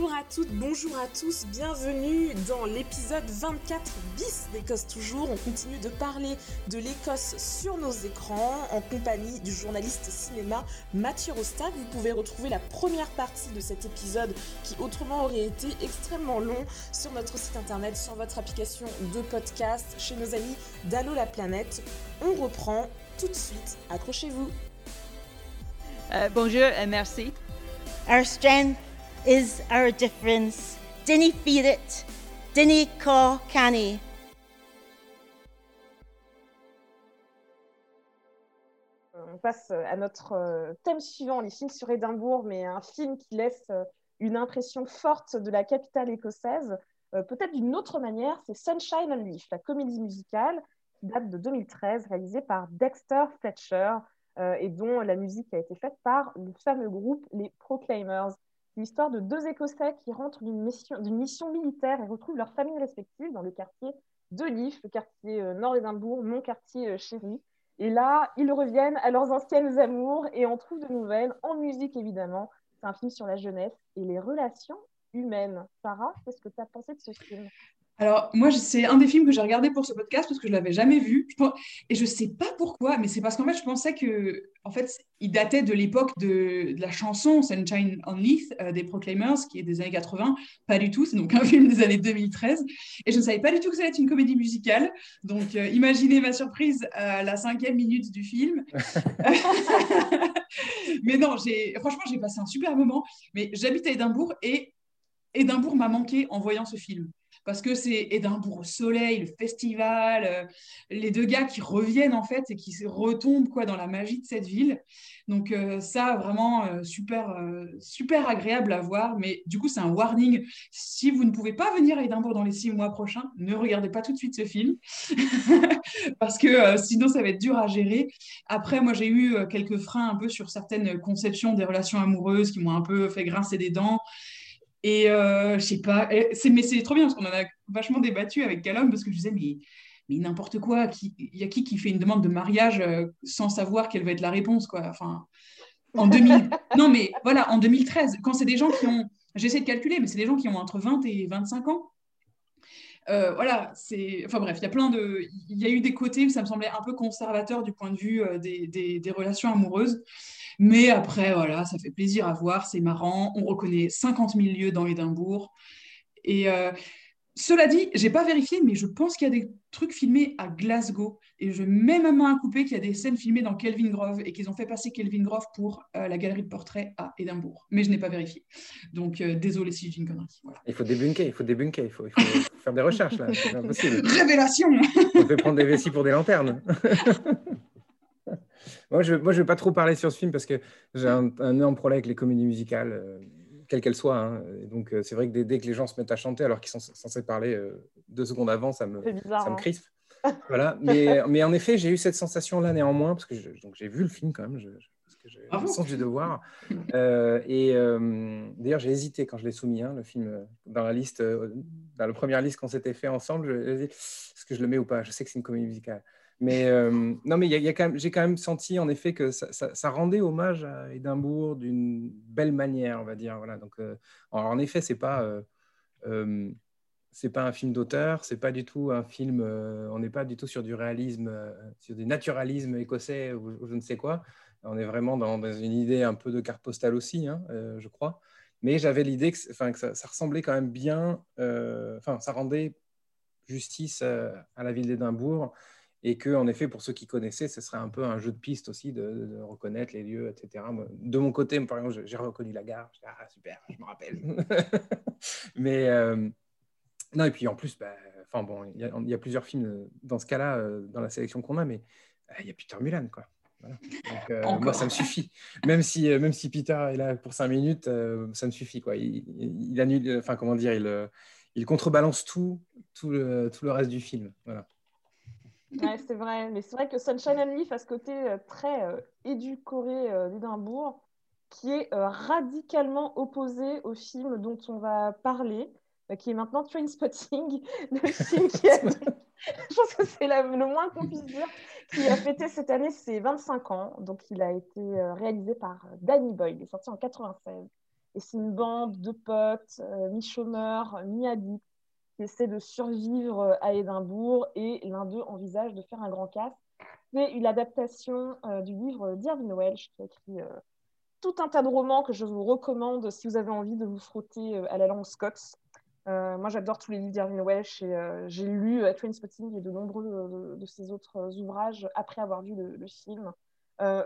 Bonjour à toutes, bonjour à tous, bienvenue dans l'épisode 24 bis d'Écosse Toujours. On continue de parler de l'Écosse sur nos écrans en compagnie du journaliste cinéma Mathieu Rostag. Vous pouvez retrouver la première partie de cet épisode qui autrement aurait été extrêmement long sur notre site internet, sur votre application de podcast, chez nos amis d'Allo la planète. On reprend tout de suite, accrochez-vous. Euh, bonjour et merci. Our strength is our difference. Dinny feel it. Dinny call canny. On passe à notre euh, thème suivant, les films sur Édimbourg, mais un film qui laisse euh, une impression forte de la capitale écossaise. Euh, peut-être d'une autre manière, c'est Sunshine on Leaf, la comédie musicale qui date de 2013, réalisée par Dexter Fletcher et dont la musique a été faite par le fameux groupe les Proclaimers. C'est l'histoire de deux Écossais qui rentrent d'une mission, militaire et retrouvent leurs familles respectives dans le quartier de Leaf, le quartier nord d'Édimbourg, mon quartier chéri. Et là, ils reviennent à leurs anciennes amours et on trouve de nouvelles, en musique évidemment. C'est un film sur la jeunesse et les relations humaines. Sarah, qu'est-ce que tu as pensé de ce film? Alors, moi, c'est un des films que j'ai regardé pour ce podcast parce que je ne l'avais jamais vu. Et je ne sais pas pourquoi, mais c'est parce qu'en fait, je pensais que, en fait, il datait de l'époque de, la chanson Sunshine on Leith des Proclaimers, qui est des années 80. Pas du tout, c'est donc un film des années 2013. Et je ne savais pas du tout que ça allait être une comédie musicale. Donc, euh, imaginez ma surprise à la cinquième minute du film. mais non, franchement, j'ai passé un super moment. Mais j'habite à Édimbourg et Édimbourg m'a manqué en voyant ce film parce que c'est Édimbourg au soleil, le festival, euh, les deux gars qui reviennent en fait et qui retombent quoi dans la magie de cette ville. Donc euh, ça vraiment euh, super super agréable à voir. Mais du coup c'est un warning. Si vous ne pouvez pas venir à Édimbourg dans les six mois prochains, ne regardez pas tout de suite ce film parce que sinon ça va être dur à gérer. Après moi j'ai eu quelques freins un peu sur certaines conceptions des relations amoureuses qui m'ont un peu fait grincer des dents. Et euh, je sais pas, c'est, mais c'est trop bien parce qu'on en a vachement débattu avec Callum parce que je disais, mais, mais n'importe quoi, il y a qui qui fait une demande de mariage euh, sans savoir quelle va être la réponse, quoi. Enfin, en 2000, non, mais voilà, en 2013, quand c'est des gens qui ont, j'essaie de calculer, mais c'est des gens qui ont entre 20 et 25 ans. Euh, voilà, c'est. Enfin bref, il y a plein de. Il y a eu des côtés où ça me semblait un peu conservateur du point de vue euh, des, des, des, relations amoureuses. Mais après, voilà, ça fait plaisir à voir, c'est marrant. On reconnaît 50 000 lieux dans Édimbourg. Et euh, cela dit, j'ai pas vérifié, mais je pense qu'il y a des trucs filmés à Glasgow. Et je mets ma main à couper qu'il y a des scènes filmées dans Kelvin Grove et qu'ils ont fait passer Kelvin Grove pour euh, la galerie de portraits à Édimbourg. Mais je n'ai pas vérifié. Donc, euh, désolé si je dis une connerie. Il faut débunker, il faut débunker, il faut, il faut faire des recherches là. Révélation On peut prendre des vessies pour des lanternes. Moi, je ne vais pas trop parler sur ce film parce que j'ai un, un, énorme problème avec les comédies musicales, euh, quelles qu'elles soient. Hein. donc, euh, c'est vrai que dès, dès, que les gens se mettent à chanter alors qu'ils sont censés parler euh, deux secondes avant, ça me, bizarre, ça me hein. crispe. voilà. Mais, mais, en effet, j'ai eu cette sensation-là néanmoins parce que j'ai vu le film quand même. Je, parce que j'ai le sens du devoir. et d'ailleurs, j'ai hésité quand je l'ai soumis, hein, le film, dans la liste, dans la première liste qu'on s'était fait ensemble. Est-ce que je le mets ou pas? Je sais que c'est une comédie musicale. Mais euh, non, mais j'ai quand même senti en effet que ça, rendait hommage à Édimbourg d'une belle manière, on va dire. Voilà. Donc, euh, en effet, c'est pas euh, euh, c'est pas un film d'auteur, c'est pas du tout un film. on n'est pas du tout sur du réalisme, sur du naturalisme écossais ou, je ne sais quoi. On est vraiment dans, une idée un peu de carte postale aussi, hein, je crois. Mais j'avais l'idée que, que ça, ça, ressemblait quand même bien. Enfin, ça rendait justice à la ville d'Édimbourg et que, en effet, pour ceux qui connaissaient, ce serait un peu un jeu de piste aussi de, de reconnaître les lieux, etc. De mon côté, par exemple, j'ai reconnu la gare. Ah, super, je me rappelle. Mais euh, non, et puis en plus, bah, enfin bon, il y, y, a plusieurs films dans ce cas-là, euh, dans la sélection qu'on a, mais euh, il y a Peter Mulan, quoi. Voilà. Donc, euh, moi, ça me suffit. Même si, même si Peter est là pour cinq minutes, ça me suffit, quoi. Il, il, il annule, enfin, comment dire, il, il contrebalance tout, tout le, tout le reste du film. Voilà. Ouais, c'est vrai. Mais c'est vrai que Sunshine and Leaf a ce côté euh, très euh, édulcoré euh, d'Édimbourg qui est euh, radicalement opposé au film dont on va parler, qui est maintenant Trainspotting, le film qui a... Je pense que c'est le moins qu'on puisse dire, qui a fêté cette année ses 25 ans. Donc, il a été réalisé par Danny Boyle. Il est sorti en 96. Et c'est une bande de potes, mi-chômeurs, mi-addicts, qui essaient de survivre à Édimbourg et l'un d'eux envisage de faire un grand casse. C'est une adaptation du livre d'Irving Welsh qui a écrit tout un tas de romans que je vous recommande si vous avez envie de vous frotter à la langue scots. Euh, moi, j'adore tous les livres d'Irving Welsh et euh, j'ai lu euh, Trainspotting et de nombreux de, ses autres ouvrages après avoir vu le, film.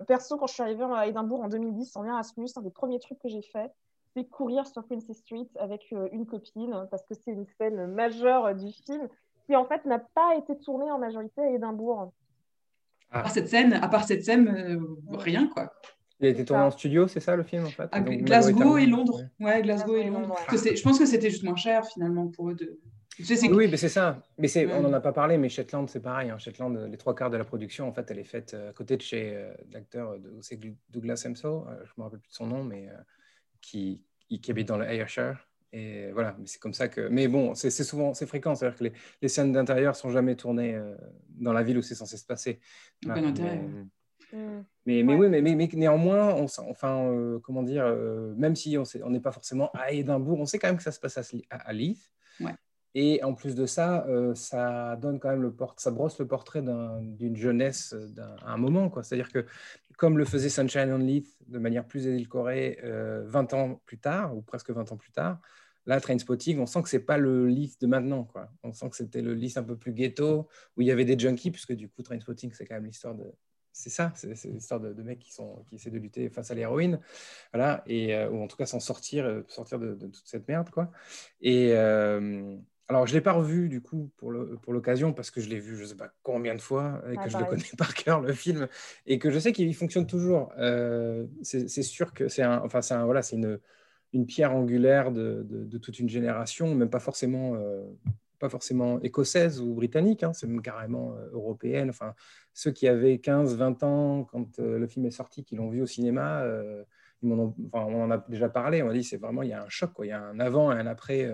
perso, quand je suis arrivée à Édimbourg en 2010 en Erasmus, un des premiers trucs que j'ai fait, c'est courir sur Princess Street avec une copine parce que c'est une scène majeure du film qui en fait n'a pas été tournée en majorité à Édimbourg. À part cette scène, à part cette scène, rien quoi. Il a été tourné en studio, c'est ça le film en fait? Glasgow et Londres. Ouais, Glasgow, et Londres. Je pense que c'était juste moins cher finalement pour eux de. oui, mais c'est ça. Mais c'est, on n'en a pas parlé, mais Shetland, c'est pareil. Hein. Shetland, les trois quarts de la production, en fait, elle est faite euh, à côté de chez euh, l'acteur, c'est Douglas Emso, euh, je me rappelle plus de son nom, mais qui, qui, habite dans le Ayrshire. Et voilà, mais c'est comme ça que. Mais bon, c'est, souvent, c'est fréquent, c'est-à-dire que les, les scènes d'intérieur sont jamais tournées dans la ville où c'est censé se passer. Mm. Mais, mais oui, mais, mais, néanmoins, on, enfin, euh, comment dire, euh, même si on n'est pas forcément à Édimbourg, on sait quand même que ça se passe à, à, Leith. Et en plus de ça, euh, ça donne quand même le port ça brosse le portrait d'une jeunesse à un moment. C'est-à-dire que, comme le faisait Sunshine on Leith de manière plus édulcorée 20 ans plus tard, ou presque 20 ans plus tard, là, Trainspotting, on sent que c'est pas le Leith de maintenant. Quoi. On sent que c'était le Leith un peu plus ghetto, où il y avait des junkies, puisque du coup, Trainspotting, c'est quand même l'histoire de, c'est ça, c'est l'histoire de, de, mecs qui, sont, qui essaient de lutter face à l'héroïne, voilà, euh, ou en tout cas s'en sortir, euh, sortir de, toute cette merde, quoi. Et euh, alors, je ne l'ai pas revu, du coup, pour l'occasion, parce que je l'ai vu je ne sais pas combien de fois, et que je le connais par cœur, le film, et que je sais qu'il fonctionne toujours. c'est sûr que c'est un, enfin, un, voilà, une, une pierre angulaire de, toute une génération, même pas forcément pas forcément écossaise ou britannique, hein, c'est même carrément euh, européenne. Enfin, ceux qui avaient 15, 20 ans quand euh, le film est sorti, qui l'ont vu au cinéma, euh, on en a déjà parlé. On a dit c'est vraiment il y a un choc, quoi. il y a un avant et un après,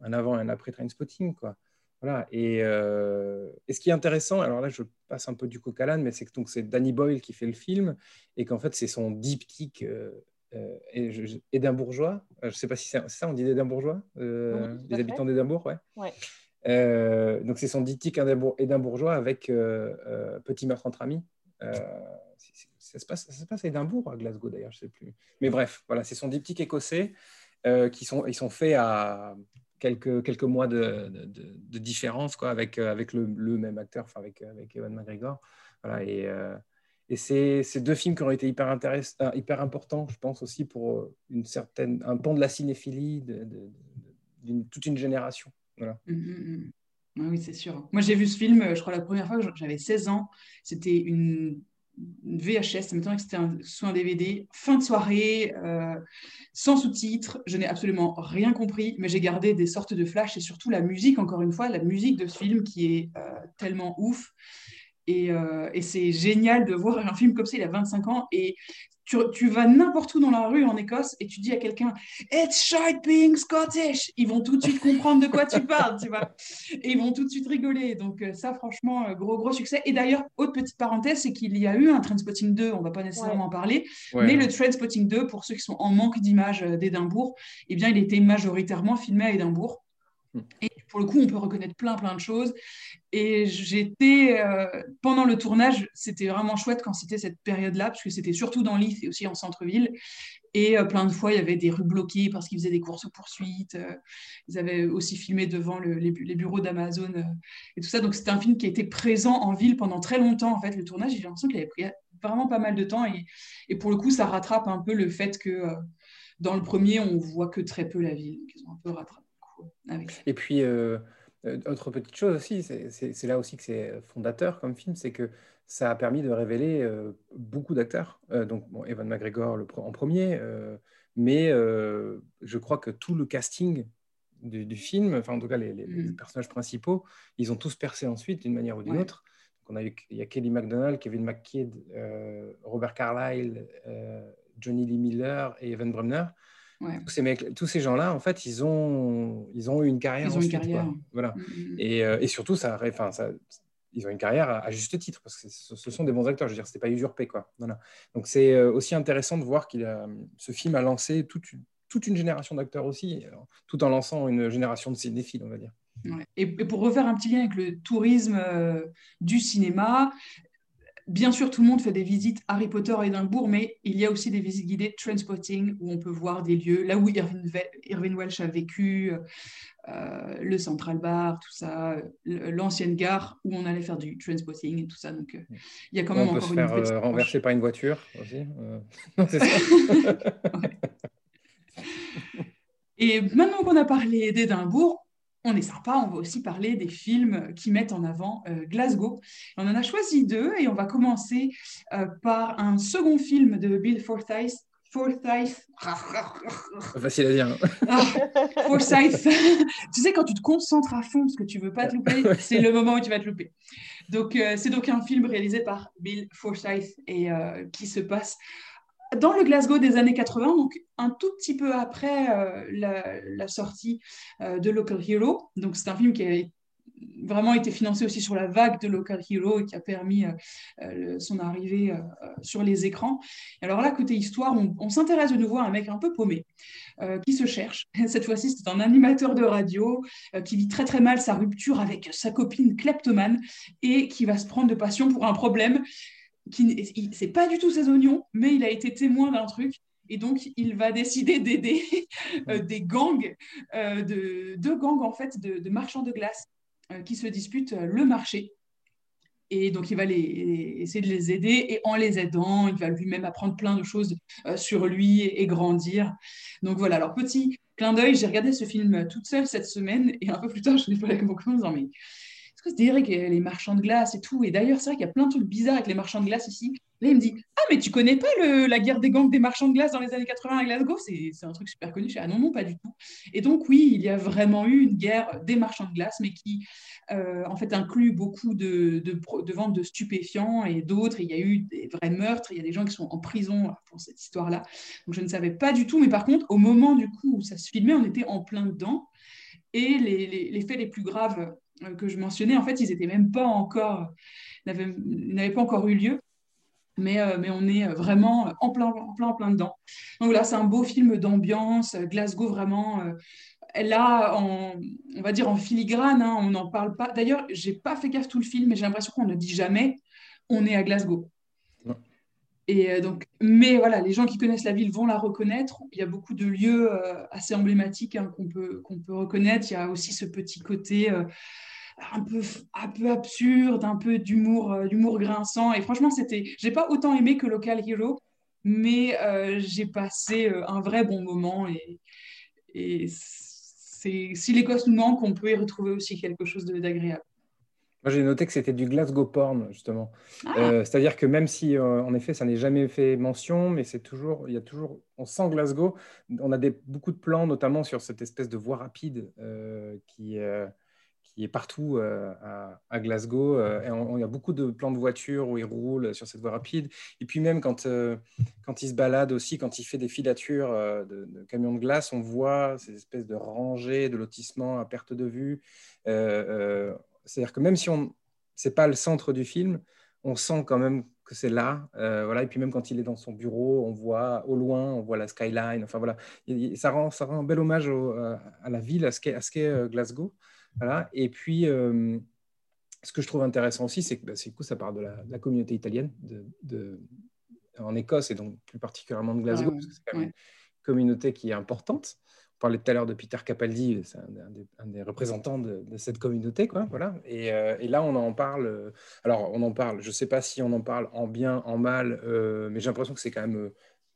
un avant et un après Trainspotting, quoi. Voilà. Et, et, ce qui est intéressant, alors là je passe un peu du coq à l'âne, mais c'est que donc c'est Danny Boyle qui fait le film et qu'en fait c'est son diptyque euh, édimbourgeois. Euh, je ne sais pas si c'est ça, on dit édimbourgeois, euh, les habitants d'Édimbourg, ouais. donc c'est son diptyque édimbourgeois avec Petit meurtre entre amis. ça, se passe, ça se passe à Édimbourg, à Glasgow d'ailleurs, je ne sais plus. Mais bref, voilà, c'est son diptyque écossais qui sont, ils sont faits à quelques, quelques mois de, de, différence quoi, avec, avec le, même acteur, enfin avec, avec Evan McGregor. Voilà, et, et c'est ces deux films qui ont été hyper, euh, hyper importants, je pense aussi pour euh, une certaine, un pan de la cinéphilie d'une toute une génération. Voilà. Mmh, mmh, mmh. oui, c'est sûr. Moi, j'ai vu ce film, euh, je crois, la première fois, j'avais 16 ans. C'était une, VHS, maintenant que c'était soit un DVD, fin de soirée, sans sous-titres. Je n'ai absolument rien compris, mais j'ai gardé des sortes de flashs et surtout la musique, encore une fois, la musique de ce film qui est tellement ouf. Euh, et, c'est génial de voir un film comme ça, il a 25 ans, et tu, vas n'importe où dans la rue en Écosse et tu dis à quelqu'un It's shite being Scottish Ils vont tout de suite comprendre de quoi tu parles, tu vois. Et ils vont tout de suite rigoler. Donc, euh, ça, franchement, euh, gros, gros succès. Et d'ailleurs, autre petite parenthèse, c'est qu'il y a eu un Trainspotting 2, on ne va pas nécessairement en parler, mais le Trainspotting 2, pour ceux qui sont en manque d'images d'Édimbourg, eh bien, il était majoritairement filmé à Édimbourg. Hmm. Et pour le coup, on peut reconnaître plein, plein de choses. Et j'étais, euh, pendant le tournage, c'était vraiment chouette quand c'était cette période-là, parce que c'était surtout dans l'IF et aussi en centre-ville. Et euh, plein de fois, il y avait des rues bloquées parce qu'ils faisaient des courses-poursuites. Euh, ils avaient aussi filmé devant les, bureaux d'Amazon et tout ça. Donc, c'était un film qui était présent en ville pendant très longtemps. En fait, le tournage, j'ai l'impression qu'il avait pris vraiment pas mal de temps. Et, pour le coup, ça rattrape un peu le fait que dans le premier, on voit que très peu la ville. Ils ont un peu rattrapé. Et puis, euh, euh, autre petite chose aussi, c'est là aussi que c'est fondateur comme film, c'est que ça a permis de révéler euh, beaucoup d'acteurs. donc, bon, Evan McGregor le, en premier, mais je crois que tout le casting du, film, enfin en tout cas les, mm. personnages principaux, ils ont tous percé ensuite d'une manière ou d'une autre. Donc, on a eu, il y a Kelly MacDonald, Kevin McKidd, Robert Carlyle, Johnny Lee Miller et Evan Bremner. Tous ces, mecs, tous ces gens-là, en fait, ils ont, ils ont eu une carrière. Ils ont une carrière. Voilà. Mm, mm, mm. Et, euh, et, surtout, ça, enfin, ça, ils ont une carrière à, juste titre, parce que ce, sont des bons acteurs. Je veux dire, c'était pas usurpé, quoi. Voilà. Donc c'est euh, aussi intéressant de voir qu'il a, ce film a lancé toute une, toute une génération d'acteurs aussi, tout en lançant une génération de cinéphiles, on va dire. Et, pour refaire un petit lien avec le tourisme euh, du cinéma, Bien sûr, tout le monde fait des visites Harry Potter à Édimbourg, mais il y a aussi des visites guidées Transporting où on peut voir des lieux, là où Irving, Welsh a vécu, euh, le Central Bar, tout ça, l'ancienne gare où on allait faire du transporting et tout ça. Donc, euh, il y a quand même on encore peut se faire euh, renverser par une voiture aussi. c'est ça. et maintenant qu'on a parlé d'Édimbourg, on est sympa, on va aussi parler des films qui mettent en avant euh, Glasgow. On en a choisi deux et on va commencer euh, par un second film de Bill Forsyth. Forsyth. Facile à dire. Ah, Forsyth. tu sais, quand tu te concentres à fond parce que tu veux pas te louper, c'est le moment où tu vas te louper. Donc, euh, c'est donc un film réalisé par Bill Forsyth et qui se passe dans le Glasgow des années 80, donc un tout petit peu après euh, la, sortie euh, de Local Hero. Donc c'est un film qui a vraiment été financé aussi sur la vague de Local Hero et qui a permis euh, son arrivée sur les écrans. alors là, côté histoire, on, s'intéresse de nouveau à un mec un peu paumé qui se cherche. Cette fois-ci, c'est un animateur de radio qui vit très très mal sa rupture avec sa copine kleptomane et qui va se prendre de passion pour un problème qui c'est pas du tout ses oignons, mais il a été témoin d'un truc. Et donc, il va décider d'aider euh, des gangs, euh, de, deux gangs en fait, de, marchands de glace euh, qui se disputent le marché. Et donc, il va essayer de les aider. Et en les aidant, il va lui-même apprendre plein de choses sur lui et, grandir. Donc voilà, alors petit clin d'œil, j'ai regardé ce film toute seule cette semaine. Et un peu plus tard, je n'ai pas avec mon copain mais que c'est vrai que les marchands de glace et tout. Et d'ailleurs, c'est vrai qu'il y a plein de trucs bizarres avec les marchands de glace ici. Là, il me dit Ah, mais tu connais pas la guerre des gangs des marchands de glace dans les années 80 à Glasgow? C'est un truc super connu. Je ah non, non, pas du tout. Et donc, oui, il y a vraiment eu une guerre des marchands de glace, mais qui, euh, en fait, inclut beaucoup de, de, de ventes de stupéfiants et d'autres. Il y a eu des vrais meurtres. Il y a des gens qui sont en prison pour cette histoire-là. Donc, je ne savais pas du tout. Mais par contre, au moment du coup où ça se filmait, on était en plein dedans. Et les, les, les faits les plus graves euh, que je mentionnais, en fait, ils n'étaient même pas encore, n'avaient pas encore eu lieu. Mais, euh, mais, on est vraiment en plein, en plein, en plein dedans. Donc là, c'est un beau film d'ambiance. Glasgow, vraiment, euh, là, on va dire en filigrane, hein, on n'en parle pas. D'ailleurs, j'ai pas fait gaffe tout le film, mais j'ai l'impression qu'on ne dit jamais on est à Glasgow. Et donc, mais voilà, les gens qui connaissent la ville vont la reconnaître. Il y a beaucoup de lieux assez emblématiques hein, qu'on peut, qu'on peut reconnaître. Il y a aussi ce petit côté un peu, un peu absurde, un peu d'humour, euh, d'humour grinçant. Et franchement, c'était, j'ai pas autant aimé que Local Hero, mais euh, j'ai passé euh, un vrai bon moment. Et, et c'est, si l'Écosse nous manque, on peut y retrouver aussi quelque chose d'agréable. Moi, j'ai noté que c'était du Glasgow porn, justement. Ah. c'est-à-dire que même si, en effet, ça n'est jamais fait mention, mais c'est toujours, il y a toujours, on sent Glasgow. On a des, beaucoup de plans, notamment sur cette espèce de voie rapide qui, qui est partout euh, à, Glasgow. Euh, et il y a beaucoup de plans de voitures où il roule sur cette voie rapide. Et puis même quand, euh, quand il se balade aussi, quand il fait des filatures de, camions de glace, on voit ces espèces de rangées de lotissements à perte de vue. C'est-à-dire que même si on c'est pas le centre du film, on sent quand même que c'est là. voilà. Et puis même quand il est dans son bureau, on voit au loin, on voit la skyline. Enfin voilà, ça rend, ça rend un bel hommage à la ville, à ce qu'est Glasgow. Et puis, euh, ce que je trouve intéressant aussi, c'est que bah, coup, ça part de la, communauté italienne de, en Écosse et donc plus particulièrement de Glasgow, parce que c'est quand même une communauté qui est importante. On parlait tout à l'heure de Peter Capaldi, c'est un, des représentants de, cette communauté. Quoi, voilà. Euh, et, là, on en parle. Alors, on en parle, je ne sais pas si on en parle en bien, en mal, euh, mais j'ai l'impression que c'est quand même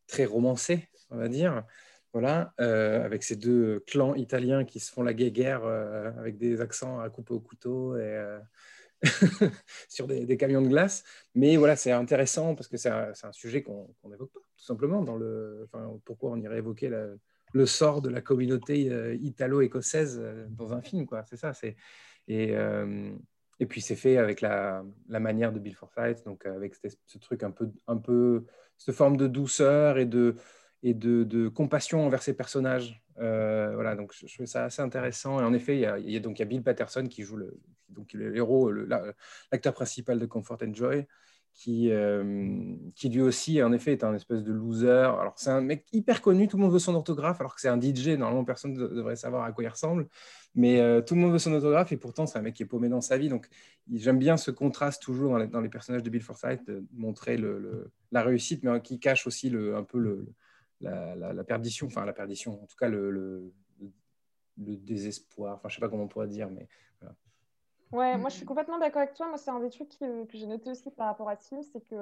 très romancé, on va dire voilà, euh, avec ces deux clans italiens qui se font la guerre euh, avec des accents à couper au couteau et euh, sur des, camions de glace. Mais voilà, c'est intéressant parce que c'est un, sujet qu'on n'évoque pas, tout simplement. Dans le, pourquoi on irait évoquer le sort de la communauté italo-écossaise dans un film. C'est ça. Et, puis c'est fait avec la, manière de Bill Forsyth, donc avec ce truc un peu, un peu, cette forme de douceur et de et de, compassion envers ses personnages. voilà, donc je, trouvais ça assez intéressant. Et en effet, il y a, donc il y a Bill Patterson qui joue le, donc l'acteur principal de Comfort and Joy, qui, qui lui aussi, en effet, est un espèce de loser. Alors, c'est un mec hyper connu, tout le monde veut son autographe, alors que c'est un DJ, normalement, personne ne devrait savoir à quoi il ressemble. Mais tout le monde veut son autographe, et pourtant, c'est un mec qui est paumé dans sa vie. Donc, j'aime bien ce contraste toujours dans les, personnages de Bill Forsythe, de montrer le, la réussite, mais qui cache aussi le, un peu le, la, la, perdition, enfin, la perdition, en tout cas, le, le, désespoir. Enfin, je sais pas comment on pourrait dire, mais Ouais, moi je suis complètement d'accord avec toi. Moi, c'est un des trucs que, j'ai noté aussi par rapport à ce film, c'est que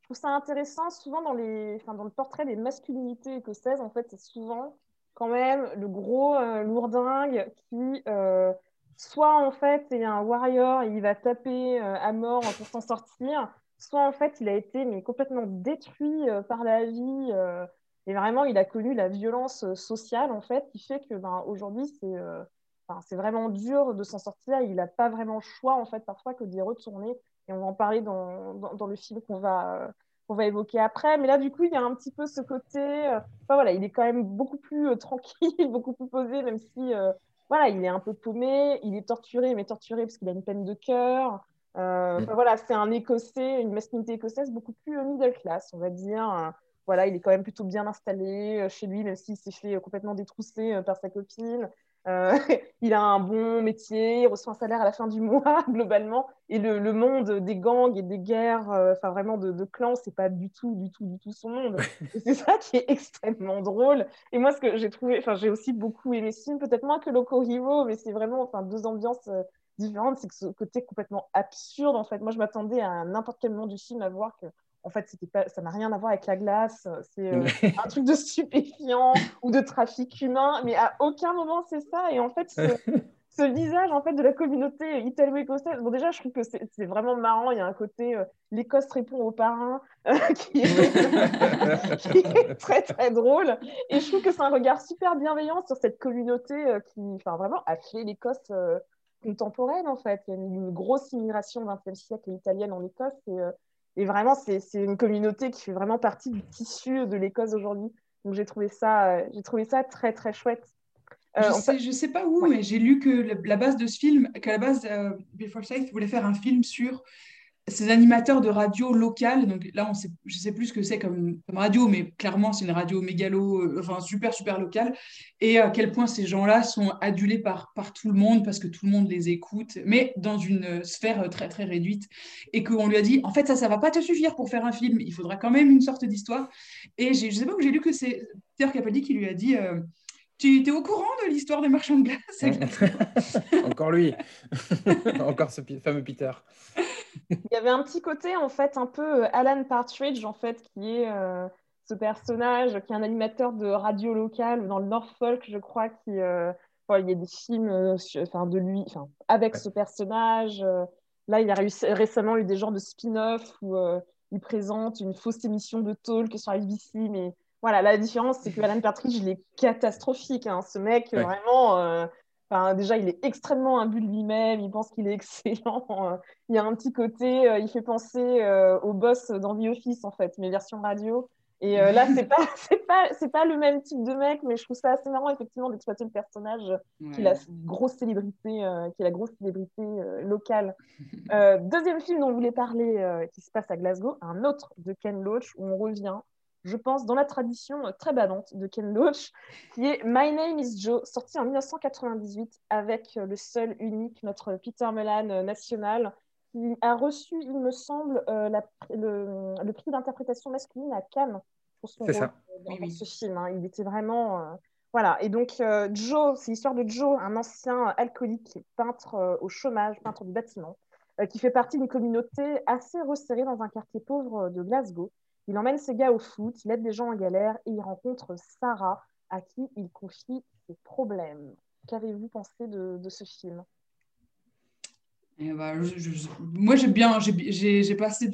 je trouve ça intéressant. Souvent, dans, les, enfin, dans le portrait des masculinités écossaises, en fait, c'est souvent quand même le gros euh, lourdingue qui, euh, soit en fait, est un warrior et il va taper euh, à mort pour s'en sortir, soit en fait, il a été mais complètement détruit par la vie. Et vraiment, il a connu la violence sociale, en fait, qui fait que ben, aujourd'hui, c'est c'est vraiment dur de s'en sortir. Il n'a pas vraiment le choix, en fait, parfois, que d'y retourner. Et on va en parler dans, dans, le film qu'on va, qu'on va évoquer après. Mais là, du coup, il y a un petit peu ce côté. Euh, enfin, voilà, il est quand même beaucoup plus euh, tranquille, beaucoup plus posé, même si euh, voilà, il est un peu paumé. Il est torturé, mais torturé parce qu'il a une peine de cœur. Mm. voilà, c'est un Écossais, une masculinité écossaise beaucoup plus middle class, on va dire. Voilà, il est quand même plutôt bien installé chez lui, même s'il s'est fait complètement détrousser par sa copine. Euh, il a un bon métier, il reçoit un salaire à la fin du mois, globalement. Et le, monde des gangs et des guerres, euh, enfin vraiment de, de clans, c'est pas du tout, du tout, du tout son monde. c'est ça qui est extrêmement drôle. Et moi, ce que j'ai trouvé, enfin, j'ai aussi beaucoup aimé ce film, peut-être moins que Loco Hero, mais c'est vraiment enfin, deux ambiances euh, différentes. C'est que ce côté complètement absurde, en fait. Moi, je m'attendais à n'importe quel moment du film à voir que en fait, pas, ça n'a rien à voir avec la glace. C'est euh, un truc de stupéfiant ou de trafic humain, mais à aucun moment c'est ça. Et en fait, ce, visage en fait de la communauté italo-écossaise, bon déjà, je trouve que c'est vraiment marrant. Il y a un côté euh, l'Écosse répond aux parrains qui, est, très très drôle. Et je trouve que c'est un regard super bienveillant sur cette communauté euh, qui, enfin, vraiment, a fait l'Écosse contemporaine en fait. Il y a une, grosse immigration au XXe siècle italienne en Écosse et et vraiment, c'est une communauté qui fait vraiment partie du tissu de l'Écosse aujourd'hui. Donc j'ai trouvé ça, j'ai trouvé ça très très chouette. Euh, je, sais, je sais pas où, mais j'ai lu que la, base de ce film, qu'à la base, euh, Bill Forsyth voulait faire un film sur ces animateurs de radio locales, donc là, on sait, je ne sais plus ce que c'est comme, radio, mais clairement, c'est une radio mégalo, euh, enfin super, super locale, et à quel point ces gens-là sont adulés par, par tout le monde parce que tout le monde les écoute, mais dans une sphère très, très réduite, et qu'on lui a dit, en fait, ça, ça va pas te suffire pour faire un film, il faudra quand même une sorte d'histoire. Et je ne sais pas où j'ai lu que c'est Peter Capaldi qui lui a dit... Euh, tu es au courant de l'histoire des marchands de glace? Encore lui, encore ce fameux Peter. Il y avait un petit côté, en fait, un peu euh, Alan Partridge, en fait, qui est euh, ce personnage, qui est un animateur de radio locale dans le Norfolk, je crois, qui... Euh, il y a des films enfin, de lui, enfin, avec ce personnage. là, il y a récemment eu des genres de spin-off où il présente une fausse émission de talk sur ABC, mais voilà, la différence, c'est que Alan Partridge, il est catastrophique. Hein. Ce mec, vraiment, déjà, il est extrêmement imbu de lui-même, il pense qu'il est excellent. il y a un petit côté, euh, il fait penser euh, au boss dans The Office, en fait, mais version radio. Et euh, là, c'est pas, c'est pas, c'est pas le même type de mec, mais je trouve ça assez marrant, effectivement, d'exploiter le personnage qui est la grosse célébrité, qui est la grosse célébrité locale. deuxième film dont on voulait parler, qui se passe à Glasgow, un autre de Ken Loach, où on revient je pense, dans la tradition euh, très badante de Ken Loach, qui est My Name is Joe, sorti en 1998 avec euh, le seul, unique, notre Peter Melan euh, national, qui a reçu, il me semble, le, prix d'interprétation masculine à Cannes pour son rôle dans, ce film. Hein. Il était vraiment... Voilà, et donc Joe, c'est l'histoire de Joe, un ancien alcoolique, peintre au chômage, peintre du bâtiment, qui fait partie d'une communauté assez resserrée dans un quartier pauvre de Glasgow. Il emmène ses gars au foot, il aide des gens en galère et il rencontre Sarah, à qui il confie ses problèmes. Qu'avez-vous pensé de, ce film? Eh ben, Moi, j'ai bien, j'ai passé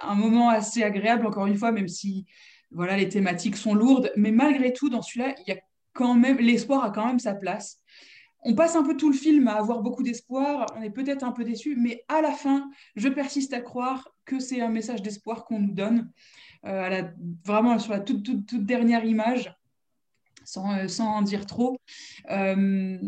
un moment assez agréable, encore une fois, même si voilà, les thématiques sont lourdes. Mais malgré tout, dans celui-là, il y a quand même l'espoir a quand même sa place. On passe un peu tout le film à avoir beaucoup d'espoir, on est peut-être un peu déçu, mais à la fin, je persiste à croire que c'est un message d'espoir qu'on nous donne, euh, vraiment sur la toute, toute, toute dernière image, sans, euh, en dire trop. Euh,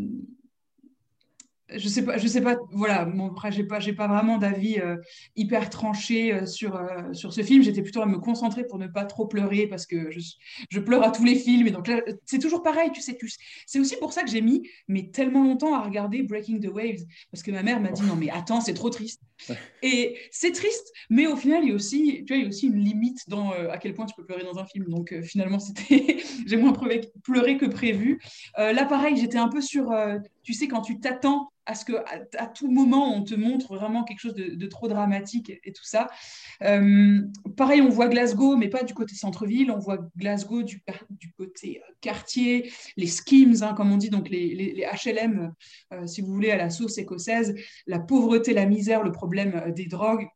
je sais pas, je sais pas, voilà, bon, après, j'ai pas, j'ai pas vraiment d'avis euh, hyper tranché euh, sur, euh, sur ce film. J'étais plutôt à me concentrer pour ne pas trop pleurer parce que je, je pleure à tous les films. Et donc c'est toujours pareil, tu sais. Tu, c'est aussi pour ça que j'ai mis, mais tellement longtemps à regarder Breaking the Waves parce que ma mère m'a dit non, mais attends, c'est trop triste. Et c'est triste, mais au final, il y a aussi, tu vois, il y a aussi une limite dans à quel point tu peux pleurer dans un film. Donc finalement, c'était, j'ai moins pleuré que prévu. là, pareil, j'étais un peu sur, tu sais, quand tu t'attends à ce que à, tout moment on te montre vraiment quelque chose de, trop dramatique et, tout ça. Euh, pareil, on voit Glasgow, mais pas du côté centre-ville, on voit Glasgow du, côté euh, quartier, les schemes, hein, comme on dit, donc les, les, HLM, euh, si vous voulez, à la sauce écossaise, la pauvreté, la misère, le problème des drogues.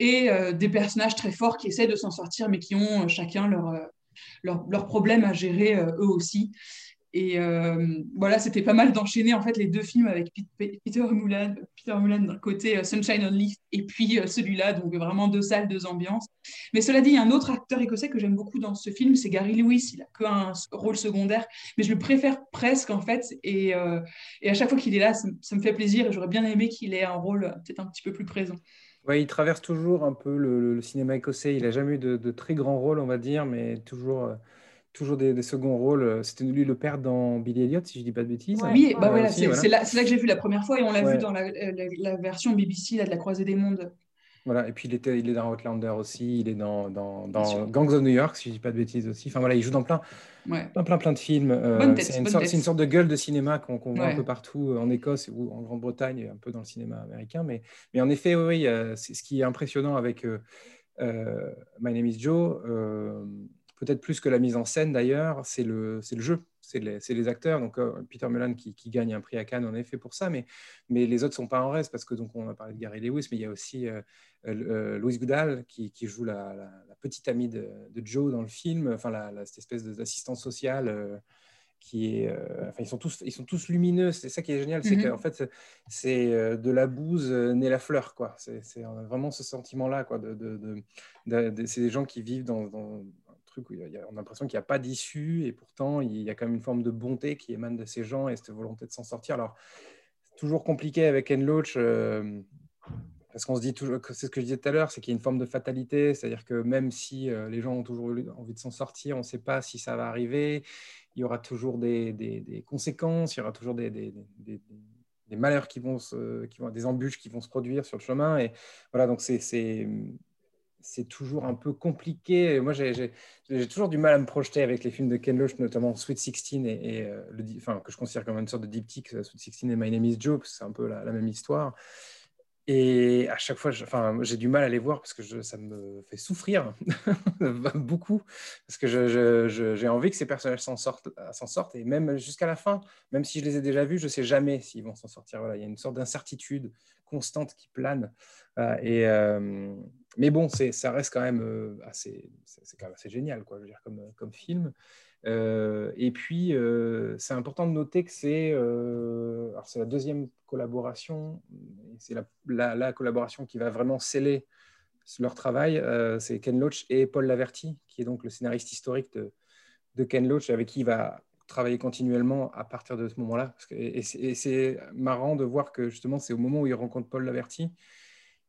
Et des personnages très forts qui essaient de s'en sortir, mais qui ont chacun leur, leur, leur problème à gérer eux aussi. Et euh, voilà, c'était pas mal d'enchaîner en fait les deux films avec Peter Mulan, Peter Mulan d'un côté euh, Sunshine on Leaf et puis euh, celui-là, donc vraiment deux salles, deux ambiances. Mais cela dit, il y a un autre acteur écossais que j'aime beaucoup dans ce film, c'est Gary Lewis. Il a qu'un rôle secondaire, mais je le préfère presque en fait. Et, à chaque fois qu'il est là, ça, me fait plaisir j'aurais bien aimé qu'il ait un rôle peut-être un petit peu plus présent. Ouais, il traverse toujours un peu le, cinéma écossais. Il n'a jamais eu de, de, très grands rôles, on va dire, mais toujours toujours des, seconds rôles. Euh, c'était lui le père dans Billy Elliot, si je dis pas de bêtises. Oui, bah voilà, c'est là, là, que j'ai vu la première fois et on l'a vu dans la, la, version BBC là, de la Croisée des Mondes. Voilà, et puis il, était, il est dans Outlander aussi, il est dans, dans, dans Gangs of New York, si je dis pas de bêtises aussi. Enfin voilà, il joue dans plein, plein, plein, plein de films. Euh, c'est une, une, sorte de gueule de cinéma qu'on voit un peu partout euh, en Écosse ou en Grande-Bretagne, et un peu dans le cinéma américain. Mais, mais en effet, oui, c'est ce qui est impressionnant avec My Name is Joe peut-être plus que la mise en scène d'ailleurs, c'est le, le jeu, c'est les, les, acteurs. Donc euh, Peter Mullan qui, qui, gagne un prix à Cannes en effet pour ça, mais, mais les autres sont pas en reste parce que donc on a parlé de Gary Lewis, mais il y a aussi euh, euh, Louise Goodall qui, qui joue la, la, petite amie de, de, Joe dans le film, enfin cette espèce d'assistante sociale. qui est, enfin, ils sont tous, ils sont tous lumineux. C'est ça qui est génial, c'est mm-hmm. qu'en fait, c'est de la bouse née la fleur, quoi. C'est vraiment ce sentiment-là, quoi. De, de, c'est des gens qui vivent dans, dans on a l'impression qu'il n'y a pas d'issue et pourtant il y a quand même une forme de bonté qui émane de ces gens et cette volonté de s'en sortir. Alors, c'est toujours compliqué avec Ken Loach euh, parce qu'on se dit toujours, c'est ce que je disais tout à l'heure, c'est qu'il y a une forme de fatalité, c'est-à-dire que même si euh, les gens ont toujours envie de s'en sortir, on ne sait pas si ça va arriver, il y aura toujours des, conséquences, il y aura toujours des, malheurs qui vont, se, qui vont, des embûches qui vont se produire sur le chemin. Et voilà, donc c'est toujours un peu compliqué. Moi, j'ai toujours du mal à me projeter avec les films de Ken Loach, notamment Sweet Sixteen et, euh, le, enfin, que je considère comme une sorte de diptyque, euh, Sweet Sixteen et My Name is Joe, c'est un peu la, même histoire. Et à chaque fois, j'ai du mal à les voir parce que ça me fait souffrir beaucoup, parce que j'ai envie que ces personnages s'en sortent, sortent, et même jusqu'à la fin, même si je les ai déjà vus, je ne sais jamais s'ils vont s'en sortir. Voilà, il y a une sorte d'incertitude constante qui plane. Euh, et, mais bon, ça reste quand même euh, quand même assez génial, quoi, je veux dire, comme, comme film. Euh, et puis, euh, c'est important de noter que c'est c'est la deuxième collaboration, c'est la, la, collaboration qui va vraiment sceller leur travail. c'est Ken Loach et Paul Laverty, qui est donc le scénariste historique de Ken Loach, avec qui il va travailler continuellement à partir de ce moment-là. Et c'est marrant de voir que justement, c'est au moment où il rencontre Paul Laverty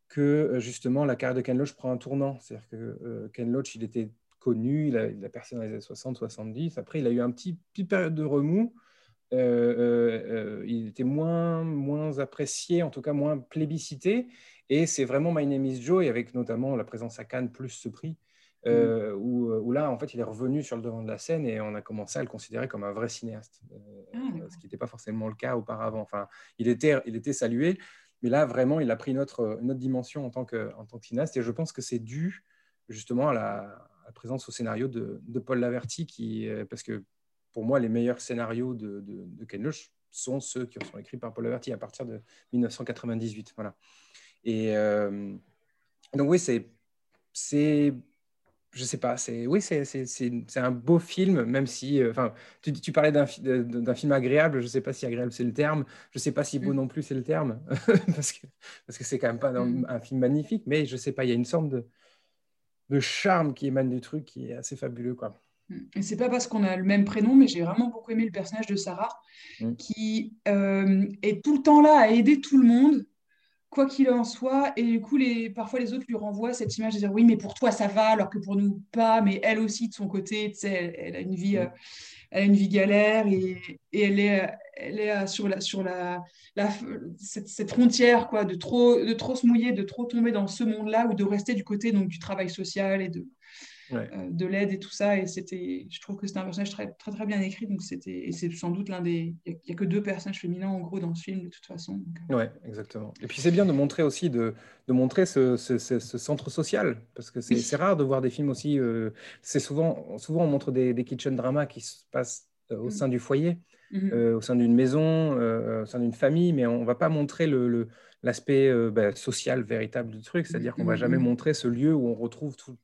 que euh, justement la carrière de Ken Loach prend un tournant. C'est-à-dire que euh, Ken Loach, il était connu, il a, il a percé dans les années 60, 70. Après, il a eu un petit, petite période de remous. Euh, il était moins, moins apprécié, en tout cas moins plébiscité. Et c'est vraiment My Name is Joe, et avec notamment la présence à Cannes plus ce prix, mm. où, où, là, en fait, il est revenu sur le devant de la scène et on a commencé à le considérer comme un vrai cinéaste, ah, ce qui n'était pas forcément le cas auparavant. Enfin, il était, il était salué. Mais là, vraiment, il a pris une autre, dimension en tant, que, en. Et je pense que c'est dû justement à la, présence au scénario de, Paul Laverty, qui, parce que pour moi, les meilleurs scénarios de, de, Ken Loach sont ceux qui sont écrits par Paul Laverty à partir de 1998. Voilà. Et euh, donc, oui, c'est. Je sais pas, c'est oui, c'est un beau film, même si, euh, enfin, tu, tu, parlais d'un film agréable, je sais pas si agréable c'est le terme, je sais pas si beau mm. non plus c'est le terme, parce que parce que c'est quand même pas un, mm. un, film magnifique, mais je sais pas, il y a une sorte de, de charme qui émane du truc qui est assez fabuleux, quoi. Mm. Et c'est pas parce qu'on a le même prénom, mais j'ai vraiment beaucoup aimé le personnage de Sarah, qui euh, est tout le temps là à aider tout le monde quoi qu'il en soit. Et du coup, les, parfois, les autres lui renvoient cette image de dire oui, mais pour toi, ça va, alors que pour nous, pas. Mais elle aussi, de son côté, elle, a une vie, euh, elle a une vie galère et, et elle est, elle est euh, sur, la, sur la, la cette, cette, frontière quoi, de, trop, de trop se mouiller, de trop tomber dans ce monde-là ou de rester du côté donc, du travail social et de, euh, de l'aide et tout ça. Et c'était, je trouve que c'était un personnage très, très, très bien écrit. Donc c'était, et c'est sans doute l'un des. Il n'y a, que deux personnages féminins en gros dans ce film de toute façon. Euh. Ouais, exactement. Et puis c'est bien de montrer aussi de, de montrer ce, ce, ce, centre social parce que c'est, rare de voir des films aussi. Euh, c'est souvent, souvent on montre des, des kitchen dramas qui se passent au mm. sein du foyer. Mm-hmm. au sein d'une maison, au sein d'une famille, mais on ne va pas montrer le, l'aspect bah, social véritable du truc, c'est-à-dire qu'on ne va mm-hmm. jamais montrer ce lieu où on retrouve tout,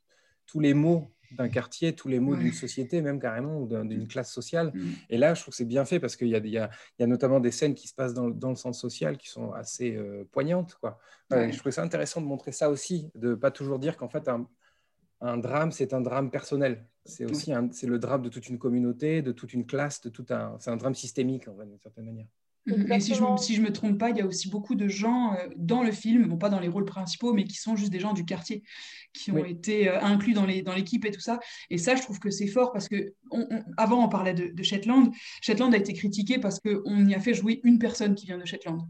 tous les mots d'un quartier, tous les mots d'une société, même carrément, ou d'une classe sociale. Mm. Et là, je trouve que c'est bien fait parce qu'il y, y, a, notamment des scènes qui se passent dans, le centre social qui sont assez euh, poignantes. Quoi. je trouve ça intéressant de montrer ça aussi, de ne pas toujours dire qu'en fait, un, drame, c'est un drame personnel. C'est aussi c'est le drame de toute une communauté, de toute une classe, de tout un, c'est un drame systémique, en fait, d'une certaine manière. Et si je, si je me trompe pas, il y a aussi beaucoup de gens euh, dans le film, bon pas dans les rôles principaux, mais qui sont juste des gens du quartier, qui ont été euh, inclus dans l'équipe dans et tout ça. Et ça, je trouve que c'est fort parce que avant on parlait de, Shetland. Shetland a été critiqué parce qu'on y a fait jouer une personne qui vient de Shetland.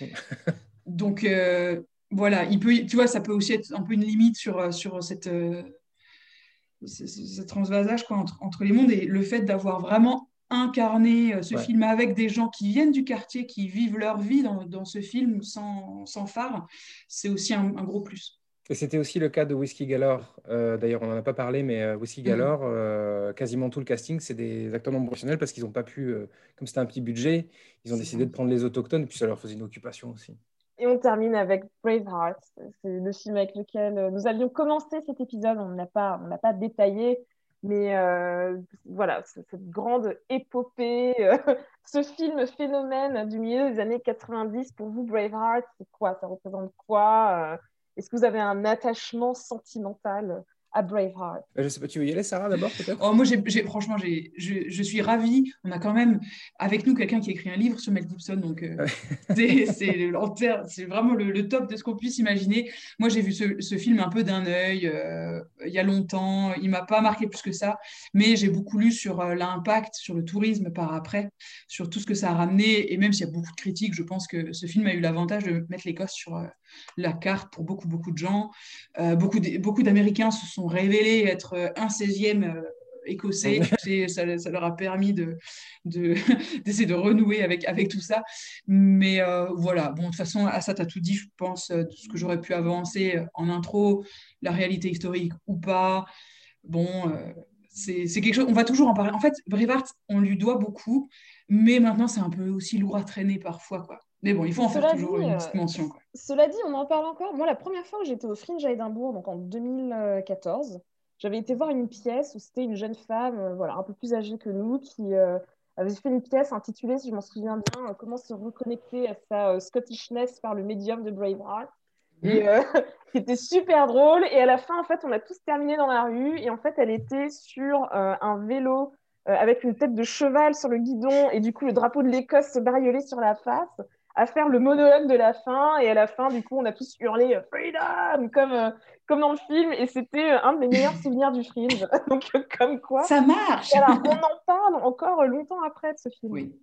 Donc euh, voilà, il peut, tu vois, ça peut aussi être un peu une limite sur, sur cette, ce transvasage quoi, entre, entre les mondes et le fait d'avoir vraiment incarner euh, ce film avec des gens qui viennent du quartier, qui vivent leur vie dans, dans ce film sans, sans phare, c'est aussi un, gros plus. Et c'était aussi le cas de Whiskey Galore. Euh, d'ailleurs, on n'en a pas parlé, mais euh, Whiskey mhm. Galore, quasiment tout le casting, c'est des acteurs non professionnels parce qu'ils n'ont pas pu, comme c'était un petit budget, ils ont décidé de prendre les autochtones, et puis ça leur faisait une occupation aussi. Et on termine avec Braveheart. C'est le film avec lequel nous avions commencé cet épisode. On n'a pas, on pas détaillé mais euh, voilà, cette grande épopée, euh, ce film phénomène du milieu des années 90, pour vous, Braveheart, c'est quoi? Ça représente quoi euh, Est-ce que vous avez un attachement sentimental à Braveheart. Euh, je sais pas, tu veux y aller, Sarah, d'abord, peut-être? Oh, Moi, j'ai, franchement, j'ai, je, suis ravie. On a quand même avec nous quelqu'un qui a écrit un livre sur Mel Gibson, donc euh, c'est, c'est vraiment le, top de ce qu'on puisse imaginer. Moi, j'ai vu ce, film un peu d'un œil euh, il y a longtemps. Il m'a pas marqué plus que ça, mais j'ai beaucoup lu sur l'impact sur le tourisme par après, sur tout ce que ça a ramené. Et même s'il y a beaucoup de critiques, je pense que ce film a eu l'avantage de mettre l'Écosse sur la carte pour beaucoup, beaucoup de gens. beaucoup, beaucoup d'Américains se sont révélé être un 16e euh, écossais. ça, ça, leur a permis de, d'essayer de, renouer avec, avec tout ça. Mais euh, voilà, bon, de toute façon, à ça, tu as tout dit, je pense, euh, ce que j'aurais pu avancer en intro, la réalité historique ou pas. Bon, c'est, quelque chose, on va toujours en parler. En fait, Brevard, on lui doit beaucoup, mais maintenant, c'est un peu aussi lourd à traîner parfois, quoi. Mais bon, il faut en faire toujours une petite mention. Quoi. Cela dit, on en parle encore. Moi, la première fois que j'étais au Fringe à Édimbourg, donc en 2014, j'avais été voir une pièce où c'était une jeune femme, euh, voilà, un peu plus âgée que nous, qui euh, avait fait une pièce intitulée, si je m'en souviens bien, euh, Comment se reconnecter à sa Scottishness par le médium de Braveheart. Mhm. Et qui était super drôle. Et à la fin, en fait, on a tous terminé dans la rue. Et en fait, elle était sur un vélo avec une tête de cheval sur le guidon. Et du coup, le drapeau de l'Écosse se bariolait sur la face à faire le monologue de la fin. Et à la fin, du coup, on a tous hurlé euh, Freedom comme, euh, comme dans le film. Et c'était euh, un de mes meilleurs souvenirs du Fringe. Donc, comme quoi. Ça marche alors, On en parle encore longtemps après de ce film. Oui.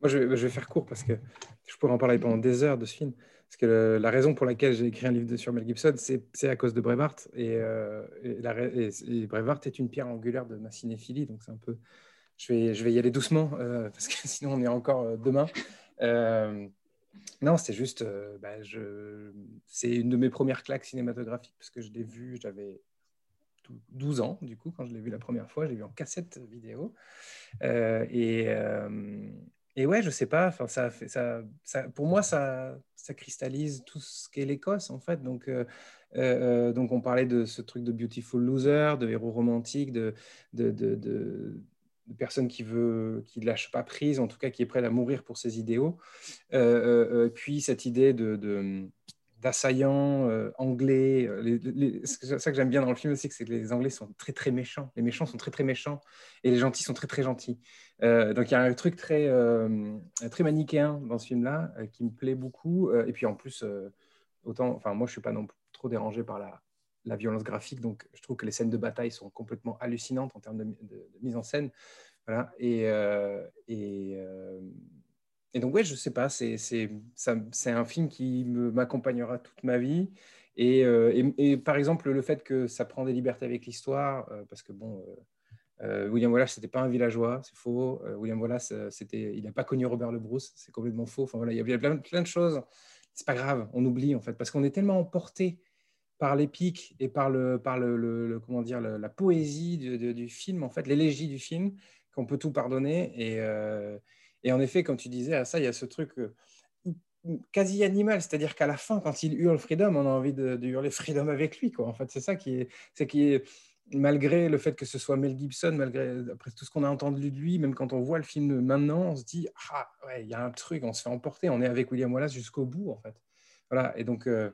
Moi, je vais, je vais, faire court parce que je pourrais en parler pendant des heures de ce film. Parce que la raison pour laquelle j'ai écrit un livre sur Mel Gibson, c'est à cause de Brevard. Et, et, la, et, Brevard est une pierre angulaire de ma cinéphilie. Donc, c'est un peu. Je vais, je vais y aller doucement parce que sinon, on est encore demain. Euh, non, c'est juste, euh, bah, c'est une de mes premières claques cinématographiques parce que je l'ai vu, j'avais 12 ans du coup quand je l'ai vu la première fois, je l'ai vu en cassette vidéo euh, et, ouais, je sais pas. Pour moi, ça, cristallise tout ce qu'est l'Écosse en fait. Donc, on parlait de ce truc de beautiful loser, de héros romantique, de personne qui veut, qui lâche pas prise, en tout cas qui est prête à mourir pour ses idéaux. puis cette idée de d'assaillants euh, anglais. Euh, c'est ça que j'aime bien dans le film aussi, c'est que les Anglais sont très très méchants. Les méchants sont très très méchants et les gentils sont très très gentils. Euh, donc il y a un truc très, très manichéen dans ce film-là qui me plaît beaucoup. et puis en plus, autant, enfin moi je suis pas non trop dérangé par la, la, violence graphique, donc je trouve que les scènes de bataille sont complètement hallucinantes en termes de, mise en scène. Voilà. Et, et et donc, ouais, je sais pas, c'est un film qui m'accompagnera toute ma vie. Euh, et, et, par exemple, le fait que ça prend des libertés avec l'histoire, euh, parce que bon, euh, William Wallace, c'était pas un villageois, c'est faux. William Wallace, c'était, il n'a pas connu Robert le Bruce, c'est complètement faux. Enfin voilà, il y a plein, plein de choses. C'est pas grave, on oublie en fait, parce qu'on est tellement emporté par l'épique et par le, par le, comment dire, la poésie du, du, film, en fait, l'élégie du film, qu'on peut tout pardonner. Et et en effet, comme tu disais, à ça, il y a ce truc euh, quasi animal, c'est-à-dire qu'à la fin, quand il hurle freedom, on a envie de, hurler freedom avec lui. Quoi. En fait, c'est ça qui est, c'est qui est, malgré le fait que ce soit Mel Gibson, malgré après tout ce qu'on a entendu de lui, même quand on voit le film maintenant, on se dit ah il y a un truc, on se fait emporter, on est avec William Wallace jusqu'au bout en fait. Voilà. Et donc euh,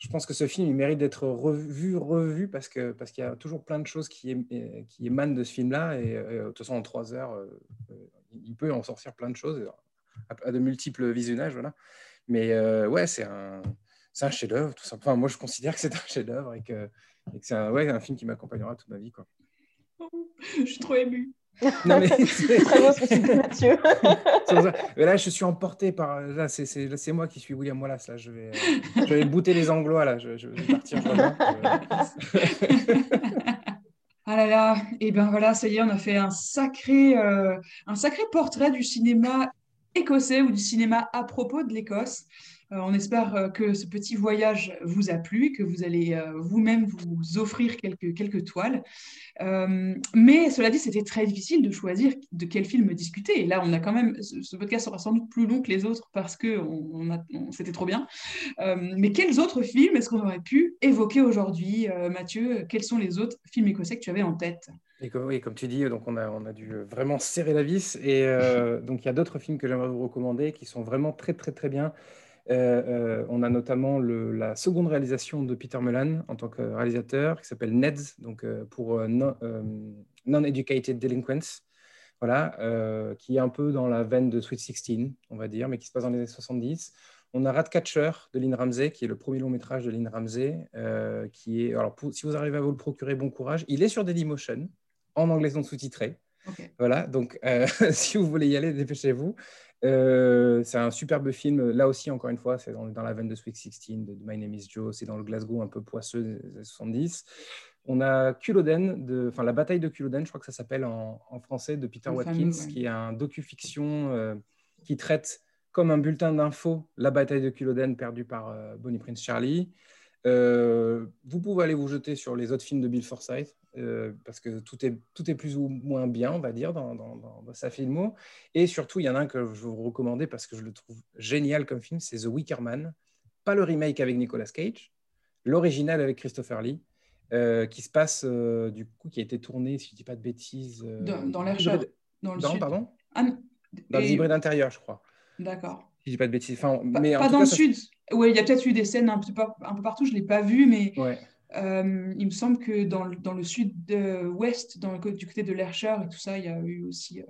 je pense que ce film, il mérite d'être revu, revu, parce que parce qu'il y a toujours plein de choses qui, émanent de ce film-là. Et, de toute façon, en trois heures, euh, il peut en sortir plein de choses à, de multiples visionnages. Voilà. Mais euh, ouais, c'est un, un chef-d'œuvre, tout simplement. moi, je considère que c'est un chef-d'œuvre et que, que c'est un, ouais, un film qui m'accompagnera toute ma vie. Quoi. je suis trop émue. Non, mais c'est très beau que Mathieu. mais là, je suis emporté par. Là, c'est moi qui suis William Wallace. Là, je vais, je vais bouter les Anglois. Là, je, je vais partir. Ah là là, et ben voilà, ça y est, on a fait un sacré, euh, un sacré portrait du cinéma écossais ou du cinéma à propos de l'Écosse. Euh, on espère euh, que ce petit voyage vous a plu, que vous allez vous-même vous offrir quelques, quelques toiles. mais cela dit, c'était très difficile de choisir de quel film discuter. Et là, on a quand même, ce podcast sera sans doute plus long que les autres parce que c'était trop bien. mais quels autres films est-ce qu'on aurait pu évoquer aujourd'hui, Mathieu? Quels sont les autres films écossais que tu avais en tête? Et comme, oui, comme tu dis, donc on, a, on a dû vraiment serrer la vis. Et donc il y a d'autres films que j'aimerais vous recommander qui sont vraiment très très très bien. Euh, euh, on a notamment la seconde réalisation de Peter Mullan en tant que réalisateur, qui s'appelle NEDS, donc euh, pour Non-Educated Delinquents, voilà, qui est un peu dans la veine de Sweet 16, on va dire, mais qui se passe dans les années 70. On a Ratcatcher de Lynn Ramsey, qui est le premier long métrage de Lynn Ramsey, qui est, alors si vous arrivez à vous le procurer, bon courage. Il est sur Dailymotion, en anglais non sous-titré. Voilà, donc si vous voulez y aller, dépêchez-vous. Euh, c'est un superbe film. Là aussi, encore une fois, c'est dans, la veine de Sweet 16, de, My Name is Joe. C'est dans le Glasgow un peu poisseux des années 70. On a Culloden, de, enfin la bataille de Culloden, je crois que ça s'appelle en, français, de Peter Watkins, qui est un docu-fiction euh, qui traite comme un bulletin d'info la bataille de Culloden perdue par euh, Bonnie Prince Charlie. vous pouvez aller vous jeter sur les autres films de Bill Forsyth. Euh, parce que tout est, tout est plus ou moins bien, on va dire, dans, dans, sa filmo. Et surtout, il y en a un que je vous recommander parce que je le trouve génial comme film, c'est The Wicker Man. Pas le remake avec Nicolas Cage, l'original avec Christopher Lee, euh, qui se passe, euh, du coup, qui a été tourné, si je ne dis pas de bêtises... dans, dans l'air Dans le Pardon ah, Dans les hybrides intérieurs, je crois. D'accord. Si je dis pas de bêtises. Enfin, pas, mais pas dans le sud. Oui, il y a peut-être eu des scènes un peu, un peu partout, je ne l'ai pas vu, mais... Ouais. Euh, il me semble que dans, dans le sud-ouest, dans le, du côté de l'Ayrshire et tout ça, il y a eu aussi. Euh,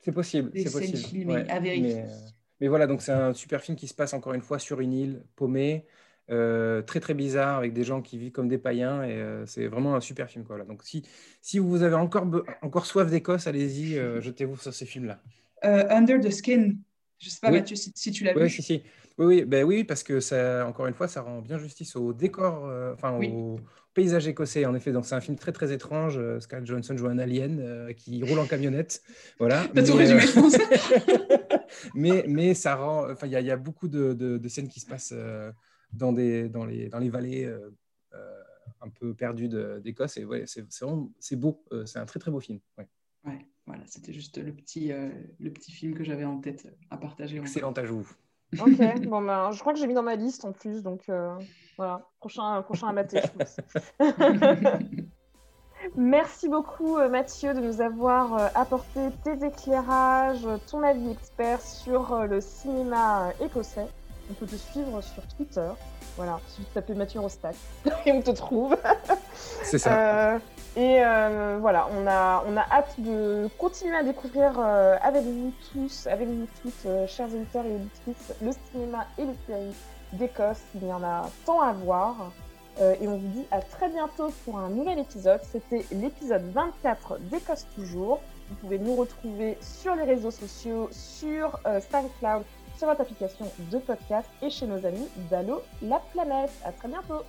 c'est possible. Des scènes filmées à vérifier. Mais, euh, mais, voilà, donc c'est un super film qui se passe encore une fois sur une île paumée, très très bizarre, avec des gens qui vivent comme des païens, et c'est vraiment un super film. Quoi. Donc si, si vous avez encore, encore soif d'Écosse, allez-y, jetez-vous sur ces films-là. Under the Skin, je ne sais pas, Mathieu, si, si tu l'as oui, vu. Si, si. Oui, ben oui, parce que ça, encore une fois, ça rend bien justice au décor, euh, enfin au paysage écossais. En effet, donc c'est un film très très étrange. Euh, Scarlett Johansson joue un alien euh, qui roule en camionnette, voilà. T'as tout résumé, je pense. mais mais ça rend, enfin il y, a beaucoup de, de, scènes qui se passent dans des dans les dans les vallées un peu perdues d'Écosse et ouais, c'est c'est beau. c'est un très très beau film. Ouais. Ouais. voilà, c'était juste le petit, le petit film que j'avais en tête à partager. Excellent ajout. Ok, bon ben, je crois que j'ai mis dans ma liste en plus, donc voilà, prochain, prochain à mater, je pense. Merci beaucoup Mathieu de nous avoir apporté tes éclairages, ton avis expert sur le cinéma écossais. On peut te suivre sur Twitter. Voilà, si tu t'appelles Mathieu Rostac et on te trouve. C'est ça. Euh, et euh, voilà, on a, on a hâte de continuer à découvrir euh, avec vous tous, avec vous toutes, chers auditeurs et auditrices, le cinéma et les séries d'Écosse. Il y en a tant à voir. et on vous dit à très bientôt pour un nouvel épisode. C'était l'épisode 24 d'Écosse Toujours. Vous pouvez nous retrouver sur les réseaux sociaux, sur SoundCloud, sur votre application de podcast et chez nos amis d'Allo la planète. À très bientôt!